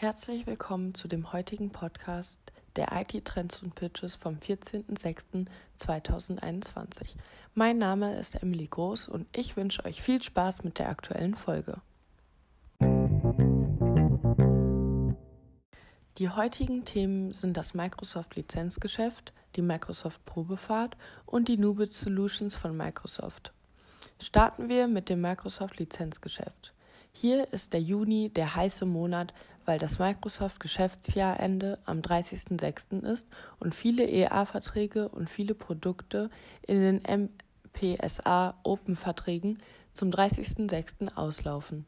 Herzlich willkommen zu dem heutigen Podcast der IT Trends und Pitches vom 14.06.2021. Mein Name ist Emily Groß und ich wünsche euch viel Spaß mit der aktuellen Folge. Die heutigen Themen sind das Microsoft Lizenzgeschäft, die Microsoft Probefahrt und die Nubit Solutions von Microsoft. Starten wir mit dem Microsoft Lizenzgeschäft. Hier ist der Juni der heiße Monat, weil das Microsoft Geschäftsjahrende am 30.06. ist und viele EA-Verträge und viele Produkte in den MPSA Open Verträgen zum 30.06. auslaufen.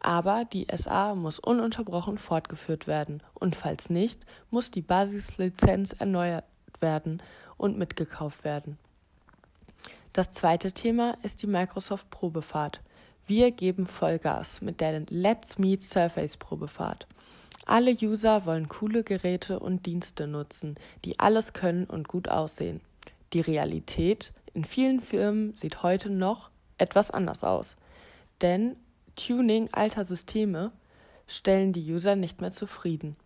Aber die SA muss ununterbrochen fortgeführt werden und falls nicht, muss die Basislizenz erneuert werden und mitgekauft werden. Das zweite Thema ist die Microsoft Probefahrt. Wir geben Vollgas mit der Let's Meet Surface Probefahrt. Alle User wollen coole Geräte und Dienste nutzen, die alles können und gut aussehen. Die Realität in vielen Firmen sieht heute noch etwas anders aus. Denn Tuning alter Systeme stellen die User nicht mehr zufrieden.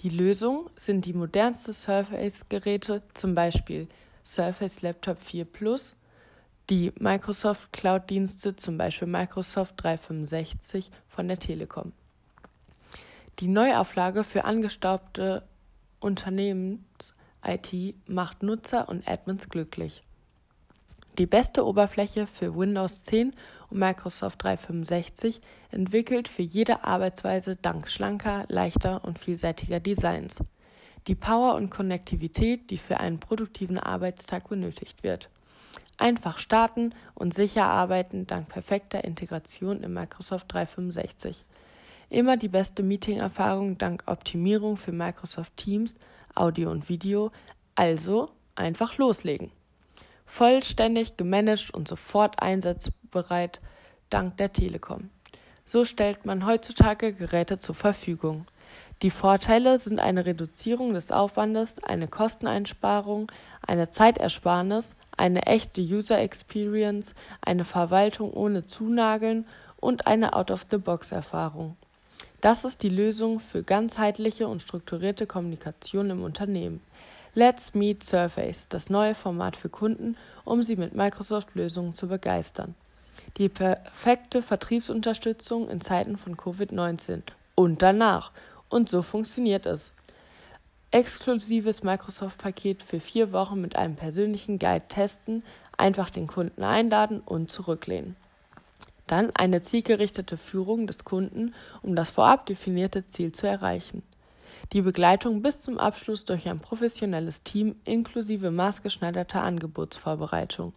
Die Lösung sind die modernsten Surface-Geräte, zum Beispiel Surface Laptop 4 Plus, die Microsoft Cloud-Dienste, zum Beispiel Microsoft 365 von der Telekom. Die Neuauflage für angestaubte Unternehmens-IT macht Nutzer und Admins glücklich. Die beste Oberfläche für Windows 10 und Microsoft 365 entwickelt für jede Arbeitsweise dank schlanker, leichter und vielseitiger Designs. Die Power und Konnektivität, die für einen produktiven Arbeitstag benötigt wird. Einfach starten und sicher arbeiten dank perfekter Integration in Microsoft 365. Immer die beste Meeting-Erfahrung dank Optimierung für Microsoft Teams, Audio und Video, also einfach loslegen vollständig gemanagt und sofort einsatzbereit dank der Telekom. So stellt man heutzutage Geräte zur Verfügung. Die Vorteile sind eine Reduzierung des Aufwandes, eine Kosteneinsparung, eine Zeitersparnis, eine echte User Experience, eine Verwaltung ohne Zunageln und eine Out-of-the-Box-Erfahrung. Das ist die Lösung für ganzheitliche und strukturierte Kommunikation im Unternehmen. Let's Meet Surface, das neue Format für Kunden, um sie mit Microsoft-Lösungen zu begeistern. Die perfekte Vertriebsunterstützung in Zeiten von Covid-19 und danach. Und so funktioniert es. Exklusives Microsoft-Paket für vier Wochen mit einem persönlichen Guide testen, einfach den Kunden einladen und zurücklehnen. Dann eine zielgerichtete Führung des Kunden, um das vorab definierte Ziel zu erreichen die Begleitung bis zum Abschluss durch ein professionelles Team inklusive maßgeschneiderter Angebotsvorbereitung.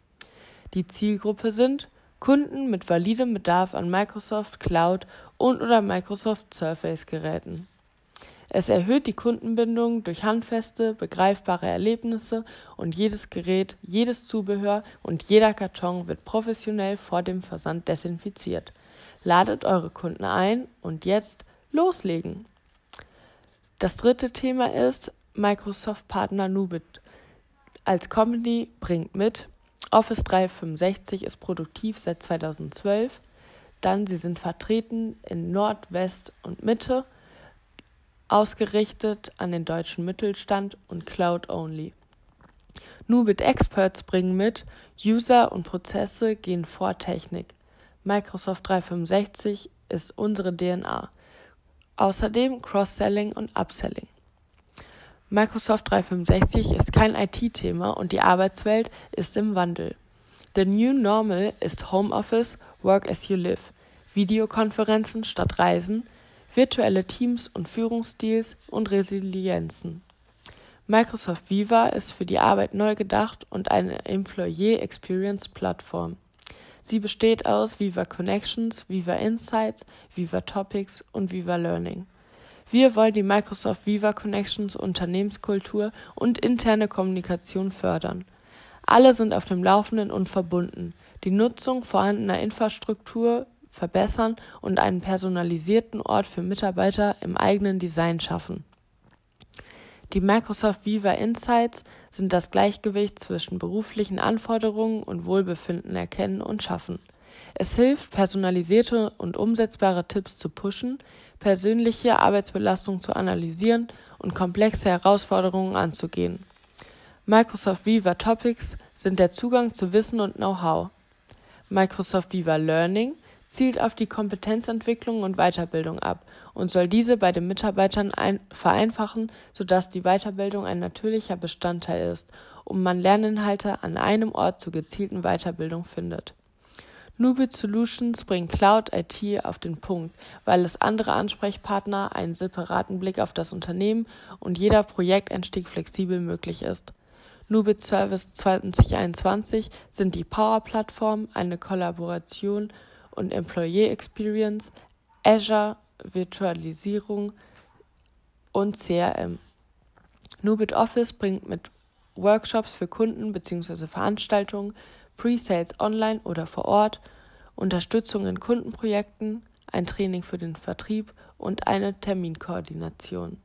Die Zielgruppe sind Kunden mit validem Bedarf an Microsoft Cloud und oder Microsoft Surface Geräten. Es erhöht die Kundenbindung durch handfeste, begreifbare Erlebnisse und jedes Gerät, jedes Zubehör und jeder Karton wird professionell vor dem Versand desinfiziert. Ladet eure Kunden ein und jetzt loslegen! Das dritte Thema ist Microsoft Partner Nubit. Als Company bringt mit Office 365 ist produktiv seit 2012. Dann sie sind vertreten in Nord, West und Mitte, ausgerichtet an den deutschen Mittelstand und Cloud Only. Nubit Experts bringen mit User und Prozesse gehen vor Technik. Microsoft 365 ist unsere DNA. Außerdem Cross-Selling und Upselling. Microsoft 365 ist kein IT-Thema und die Arbeitswelt ist im Wandel. The New Normal ist Homeoffice, Work as you live, Videokonferenzen statt Reisen, virtuelle Teams und Führungsstils und Resilienzen. Microsoft Viva ist für die Arbeit neu gedacht und eine Employee Experience Plattform. Sie besteht aus Viva Connections, Viva Insights, Viva Topics und Viva Learning. Wir wollen die Microsoft Viva Connections Unternehmenskultur und interne Kommunikation fördern. Alle sind auf dem Laufenden und verbunden, die Nutzung vorhandener Infrastruktur verbessern und einen personalisierten Ort für Mitarbeiter im eigenen Design schaffen. Die Microsoft Viva Insights sind das Gleichgewicht zwischen beruflichen Anforderungen und Wohlbefinden erkennen und schaffen. Es hilft, personalisierte und umsetzbare Tipps zu pushen, persönliche Arbeitsbelastung zu analysieren und komplexe Herausforderungen anzugehen. Microsoft Viva Topics sind der Zugang zu Wissen und Know-how. Microsoft Viva Learning zielt auf die Kompetenzentwicklung und Weiterbildung ab und soll diese bei den Mitarbeitern vereinfachen, sodass die Weiterbildung ein natürlicher Bestandteil ist und man Lerninhalte an einem Ort zur gezielten Weiterbildung findet. Nubit Solutions bringt Cloud IT auf den Punkt, weil es andere Ansprechpartner, einen separaten Blick auf das Unternehmen und jeder Projekteinstieg flexibel möglich ist. Nubit Service 2021 sind die Power-Plattform, eine Kollaboration und Employee Experience, Azure, Virtualisierung und CRM. Nubit Office bringt mit Workshops für Kunden bzw. Veranstaltungen, Pre-Sales online oder vor Ort, Unterstützung in Kundenprojekten, ein Training für den Vertrieb und eine Terminkoordination.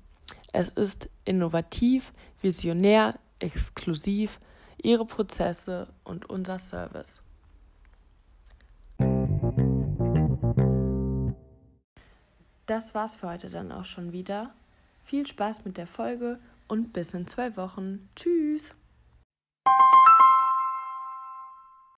Es ist innovativ, visionär, exklusiv, Ihre Prozesse und unser Service. Das war's für heute dann auch schon wieder. Viel Spaß mit der Folge und bis in zwei Wochen. Tschüss!